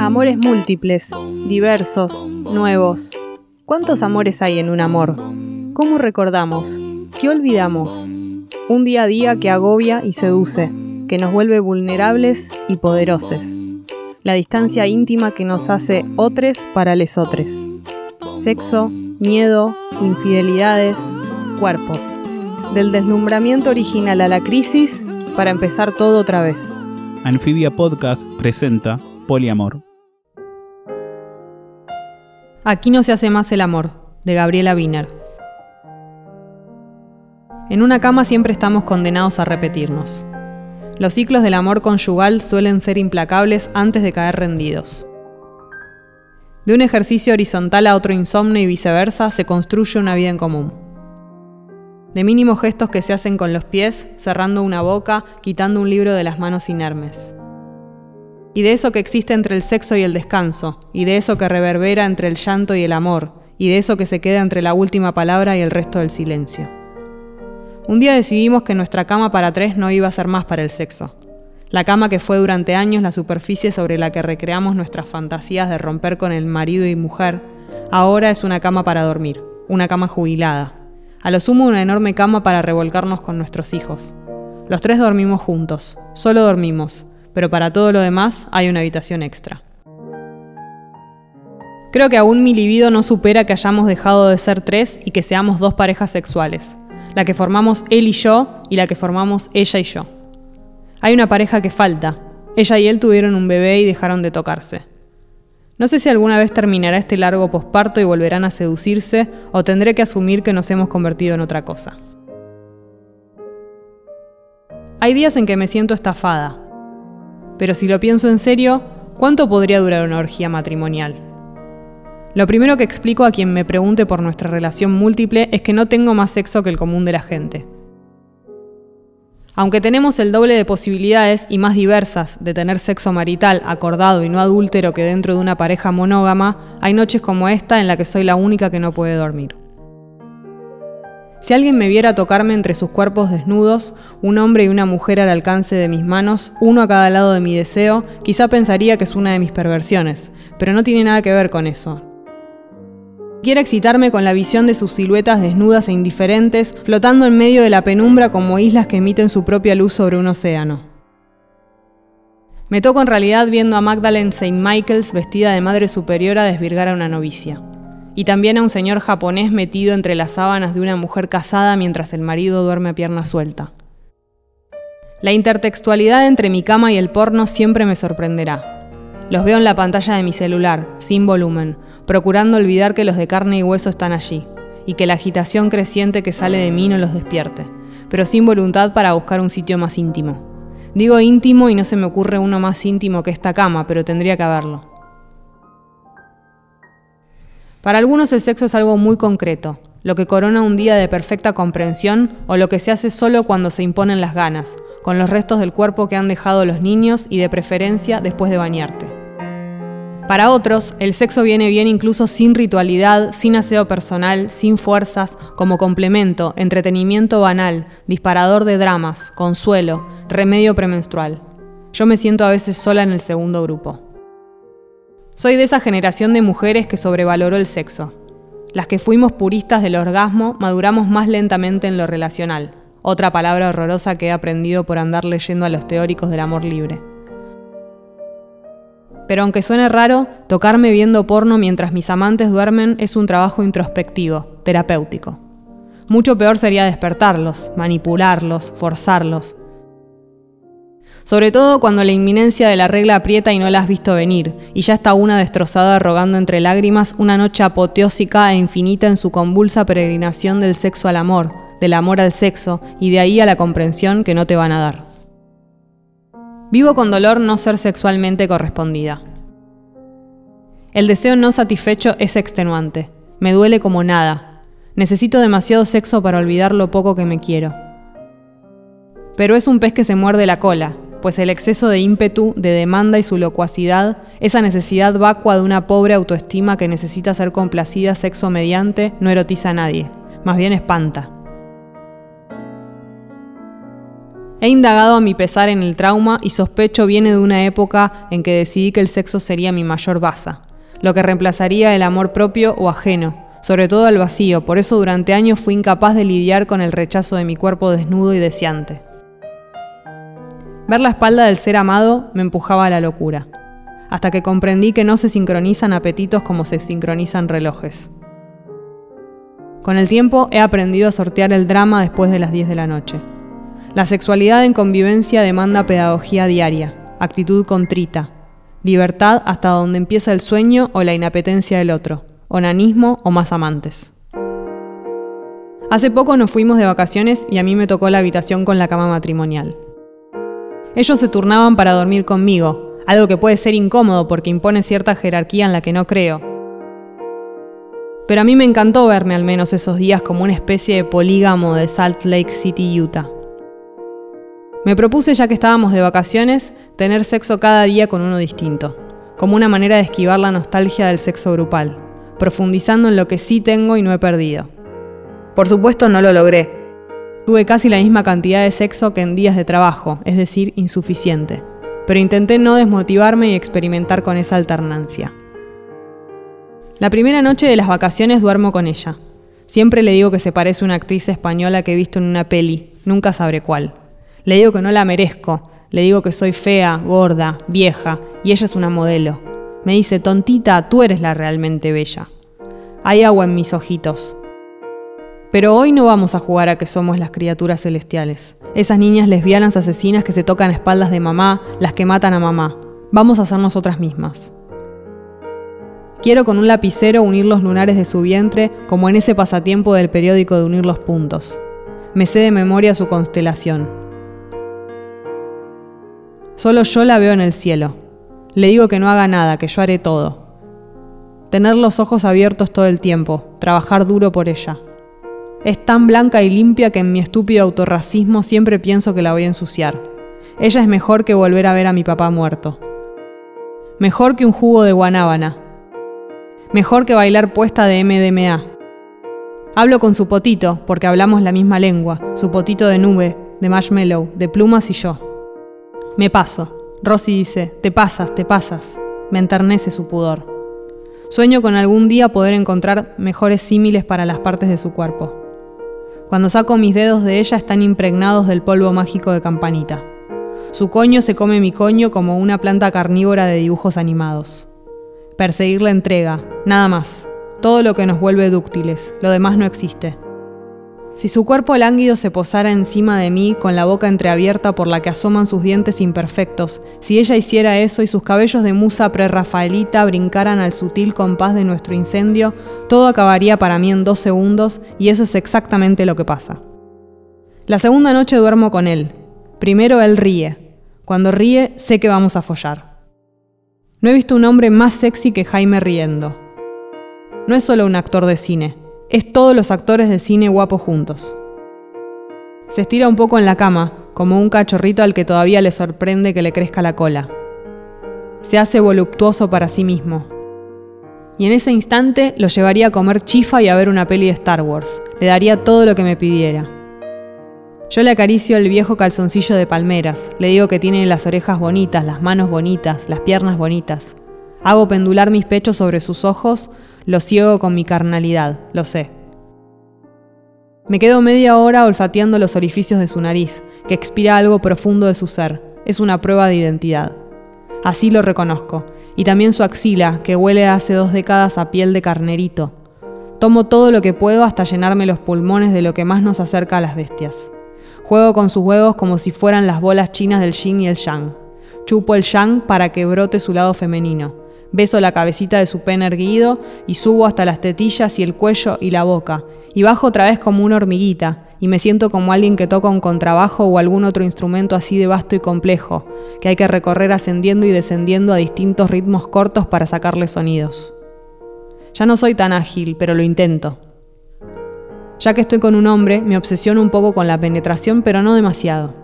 Amores múltiples, diversos, nuevos. ¿Cuántos amores hay en un amor? ¿Cómo recordamos? ¿Qué olvidamos? Un día a día que agobia y seduce, que nos vuelve vulnerables y poderosos. La distancia íntima que nos hace otres para lesotres. Sexo, miedo, infidelidades, cuerpos. Del deslumbramiento original a la crisis para empezar todo otra vez. Anfibia Podcast presenta Poliamor. Aquí no se hace más el amor, de Gabriela Wiener. En una cama siempre estamos condenados a repetirnos. Los ciclos del amor conyugal suelen ser implacables antes de caer rendidos. De un ejercicio horizontal a otro insomnio y viceversa se construye una vida en común. De mínimos gestos que se hacen con los pies, cerrando una boca, quitando un libro de las manos inermes. Y de eso que existe entre el sexo y el descanso, y de eso que reverbera entre el llanto y el amor, y de eso que se queda entre la última palabra y el resto del silencio. Un día decidimos que nuestra cama para tres no iba a ser más para el sexo. La cama que fue durante años la superficie sobre la que recreamos nuestras fantasías de romper con el marido y mujer, ahora es una cama para dormir, una cama jubilada. A lo sumo una enorme cama para revolcarnos con nuestros hijos. Los tres dormimos juntos, solo dormimos, pero para todo lo demás hay una habitación extra. Creo que aún mi libido no supera que hayamos dejado de ser tres y que seamos dos parejas sexuales, la que formamos él y yo y la que formamos ella y yo. Hay una pareja que falta. Ella y él tuvieron un bebé y dejaron de tocarse. No sé si alguna vez terminará este largo posparto y volverán a seducirse o tendré que asumir que nos hemos convertido en otra cosa. Hay días en que me siento estafada. Pero si lo pienso en serio, ¿cuánto podría durar una orgía matrimonial? Lo primero que explico a quien me pregunte por nuestra relación múltiple es que no tengo más sexo que el común de la gente. Aunque tenemos el doble de posibilidades y más diversas de tener sexo marital acordado y no adúltero que dentro de una pareja monógama, hay noches como esta en la que soy la única que no puede dormir. Si alguien me viera tocarme entre sus cuerpos desnudos, un hombre y una mujer al alcance de mis manos, uno a cada lado de mi deseo, quizá pensaría que es una de mis perversiones, pero no tiene nada que ver con eso. Quiero excitarme con la visión de sus siluetas desnudas e indiferentes, flotando en medio de la penumbra como islas que emiten su propia luz sobre un océano. Me toco en realidad viendo a Magdalene St. Michaels vestida de madre superiora desvirgar a una novicia. Y también a un señor japonés metido entre las sábanas de una mujer casada mientras el marido duerme a pierna suelta. La intertextualidad entre mi cama y el porno siempre me sorprenderá. Los veo en la pantalla de mi celular, sin volumen, procurando olvidar que los de carne y hueso están allí, y que la agitación creciente que sale de mí no los despierte, pero sin voluntad para buscar un sitio más íntimo. Digo íntimo y no se me ocurre uno más íntimo que esta cama, pero tendría que haberlo. Para algunos el sexo es algo muy concreto, lo que corona un día de perfecta comprensión o lo que se hace solo cuando se imponen las ganas, con los restos del cuerpo que han dejado los niños y de preferencia después de bañarte. Para otros, el sexo viene bien incluso sin ritualidad, sin aseo personal, sin fuerzas, como complemento, entretenimiento banal, disparador de dramas, consuelo, remedio premenstrual. Yo me siento a veces sola en el segundo grupo. Soy de esa generación de mujeres que sobrevaloró el sexo. Las que fuimos puristas del orgasmo maduramos más lentamente en lo relacional, otra palabra horrorosa que he aprendido por andar leyendo a los teóricos del amor libre. Pero aunque suene raro, tocarme viendo porno mientras mis amantes duermen es un trabajo introspectivo, terapéutico. Mucho peor sería despertarlos, manipularlos, forzarlos. Sobre todo cuando la inminencia de la regla aprieta y no la has visto venir, y ya está una destrozada rogando entre lágrimas una noche apoteósica e infinita en su convulsa peregrinación del sexo al amor, del amor al sexo, y de ahí a la comprensión que no te van a dar. Vivo con dolor no ser sexualmente correspondida. El deseo no satisfecho es extenuante. Me duele como nada. Necesito demasiado sexo para olvidar lo poco que me quiero. Pero es un pez que se muerde la cola, pues el exceso de ímpetu, de demanda y su locuacidad, esa necesidad vacua de una pobre autoestima que necesita ser complacida sexo mediante, no erotiza a nadie, más bien espanta. He indagado a mi pesar en el trauma y sospecho viene de una época en que decidí que el sexo sería mi mayor baza, lo que reemplazaría el amor propio o ajeno, sobre todo al vacío, por eso durante años fui incapaz de lidiar con el rechazo de mi cuerpo desnudo y deseante. Ver la espalda del ser amado me empujaba a la locura, hasta que comprendí que no se sincronizan apetitos como se sincronizan relojes. Con el tiempo he aprendido a sortear el drama después de las 10 de la noche. La sexualidad en convivencia demanda pedagogía diaria, actitud contrita, libertad hasta donde empieza el sueño o la inapetencia del otro onanismo o más amantes. Hace poco nos fuimos de vacaciones y a mí me tocó la habitación con la cama matrimonial. Ellos se turnaban para dormir conmigo, algo que puede ser incómodo porque impone cierta jerarquía en la que no creo. Pero a mí me encantó verme al menos esos días como una especie de polígamo de Salt Lake City, Utah. Me propuse, ya que estábamos de vacaciones, tener sexo cada día con uno distinto, como una manera de esquivar la nostalgia del sexo grupal profundizando en lo que sí tengo y no he perdido. Por supuesto no lo logré. Tuve casi la misma cantidad de sexo que en días de trabajo, es decir, insuficiente. Pero intenté no desmotivarme y experimentar con esa alternancia. La primera noche de las vacaciones duermo con ella. Siempre le digo que se parece a una actriz española que he visto en una peli, nunca sabré cuál. Le digo que no la merezco, le digo que soy fea, gorda, vieja, y ella es una modelo. Me dice, tontita, tú eres la realmente bella. Hay agua en mis ojitos. Pero hoy no vamos a jugar a que somos las criaturas celestiales. Esas niñas lesbianas asesinas que se tocan espaldas de mamá, las que matan a mamá. Vamos a ser nosotras mismas. Quiero con un lapicero unir los lunares de su vientre como en ese pasatiempo del periódico de unir los puntos. Me sé de memoria su constelación. Solo yo la veo en el cielo, le digo que no haga nada, que yo haré todo. Tener los ojos abiertos todo el tiempo, trabajar duro por ella. Es tan blanca y limpia que en mi estúpido autorracismo siempre pienso que la voy a ensuciar. Ella es mejor que volver a ver a mi papá muerto. Mejor que un jugo de guanábana. Mejor que bailar puesta de MDMA. Hablo con su potito, porque hablamos la misma lengua, su potito de nube, de marshmallow, de plumas y yo. Me paso. Rosy dice, te pasas, te pasas. Me enternece su pudor. Sueño con algún día poder encontrar mejores símiles para las partes de su cuerpo. Cuando saco mis dedos de ella están impregnados del polvo mágico de campanita. Su coño se come mi coño como una planta carnívora de dibujos animados. Perseguir la entrega, nada más. Todo lo que nos vuelve dúctiles, lo demás no existe. Si su cuerpo lánguido se posara encima de mí con la boca entreabierta por la que asoman sus dientes imperfectos, si ella hiciera eso y sus cabellos de musa prerrafaelita brincaran al sutil compás de nuestro incendio, todo acabaría para mí en dos segundos y eso es exactamente lo que pasa. La segunda noche duermo con él. Primero él ríe. Cuando ríe sé que vamos a follar. No he visto un hombre más sexy que Jaime riendo. No es solo un actor de cine, es todos los actores de cine guapos juntos. Se estira un poco en la cama, como un cachorrito al que todavía le sorprende que le crezca la cola. Se hace voluptuoso para sí mismo. Y en ese instante lo llevaría a comer chifa y a ver una peli de Star Wars. Le daría todo lo que me pidiera. Yo le acaricio el viejo calzoncillo de palmeras, le digo que tiene las orejas bonitas, las manos bonitas, las piernas bonitas. Hago pendular mis pechos sobre sus ojos, lo ciego con mi carnalidad, lo sé. Me quedo media hora olfateando los orificios de su nariz, que expira algo profundo de su ser. Es una prueba de identidad. Así lo reconozco. Y también su axila, que huele hace dos décadas a piel de carnerito. Tomo todo lo que puedo hasta llenarme los pulmones de lo que más nos acerca a las bestias. Juego con sus huevos como si fueran las bolas chinas del yin y el yang. Chupo el yang para que brote su lado femenino. Beso la cabecita de su pene erguido y subo hasta las tetillas y el cuello y la boca, y bajo otra vez como una hormiguita, y me siento como alguien que toca un contrabajo o algún otro instrumento así de vasto y complejo, que hay que recorrer ascendiendo y descendiendo a distintos ritmos cortos para sacarle sonidos. Ya no soy tan ágil, pero lo intento. Ya que estoy con un hombre, me obsesiono un poco con la penetración, pero no demasiado.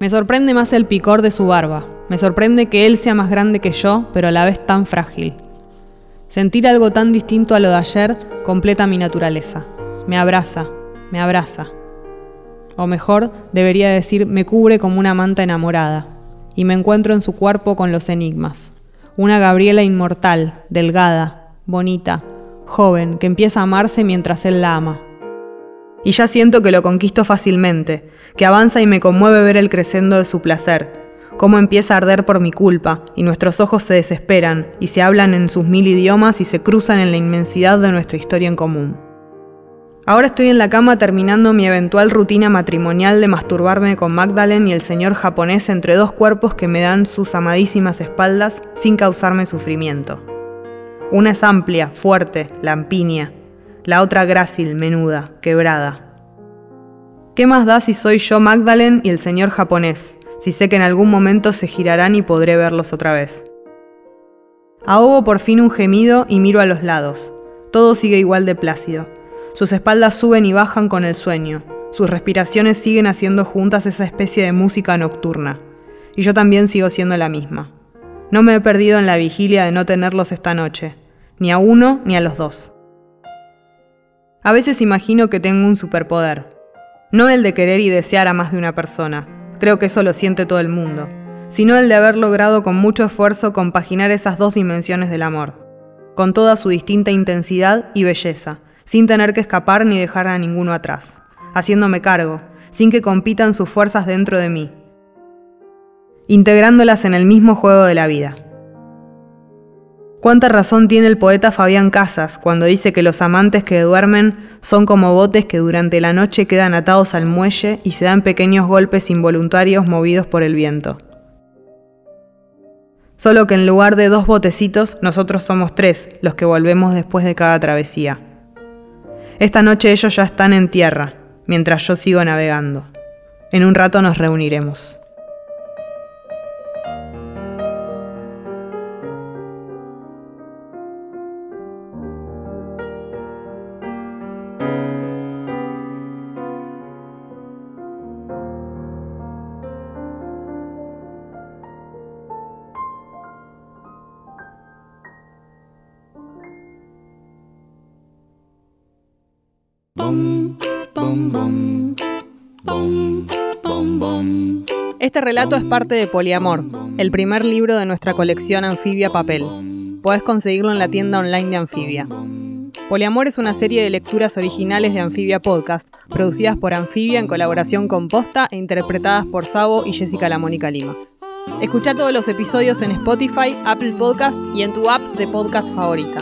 Me sorprende más el picor de su barba, me sorprende que él sea más grande que yo, pero a la vez tan frágil. Sentir algo tan distinto a lo de ayer completa mi naturaleza. Me abraza, me abraza. O mejor, debería decir, me cubre como una manta enamorada. Y me encuentro en su cuerpo con los enigmas. Una Gabriela inmortal, delgada, bonita, joven, que empieza a amarse mientras él la ama. Y ya siento que lo conquisto fácilmente, que avanza y me conmueve ver el crescendo de su placer, cómo empieza a arder por mi culpa, y nuestros ojos se desesperan, y se hablan en sus mil idiomas y se cruzan en la inmensidad de nuestra historia en común. Ahora estoy en la cama terminando mi eventual rutina matrimonial de masturbarme con Magdalene y el señor japonés entre dos cuerpos que me dan sus amadísimas espaldas sin causarme sufrimiento. Una es amplia, fuerte, lampiña, la otra grácil, menuda, quebrada. ¿Qué más da si soy yo Magdalene y el señor japonés, si sé que en algún momento se girarán y podré verlos otra vez? Ahogo por fin un gemido y miro a los lados. Todo sigue igual de plácido. Sus espaldas suben y bajan con el sueño. Sus respiraciones siguen haciendo juntas esa especie de música nocturna. Y yo también sigo siendo la misma. No me he perdido en la vigilia de no tenerlos esta noche ni a uno ni a los dos. A veces imagino que tengo un superpoder, no el de querer y desear a más de una persona, creo que eso lo siente todo el mundo, sino el de haber logrado con mucho esfuerzo compaginar esas dos dimensiones del amor, con toda su distinta intensidad y belleza, sin tener que escapar ni dejar a ninguno atrás, haciéndome cargo, sin que compitan sus fuerzas dentro de mí, integrándolas en el mismo juego de la vida. Cuánta razón tiene el poeta Fabián Casas cuando dice que los amantes que duermen son como botes que durante la noche quedan atados al muelle y se dan pequeños golpes involuntarios movidos por el viento. Solo que en lugar de dos botecitos, nosotros somos tres los que volvemos después de cada travesía. Esta noche ellos ya están en tierra, mientras yo sigo navegando. En un rato nos reuniremos. Relato es parte de Poliamor, el primer libro de nuestra colección Anfibia Papel. Podés conseguirlo en la tienda online de Anfibia. Poliamor es una serie de lecturas originales de Anfibia Podcast, producidas por Anfibia en colaboración con Posta e interpretadas por Sabo y Jessica La Mónica Lima. Escucha todos los episodios en Spotify, Apple Podcast y en tu app de podcast favorita.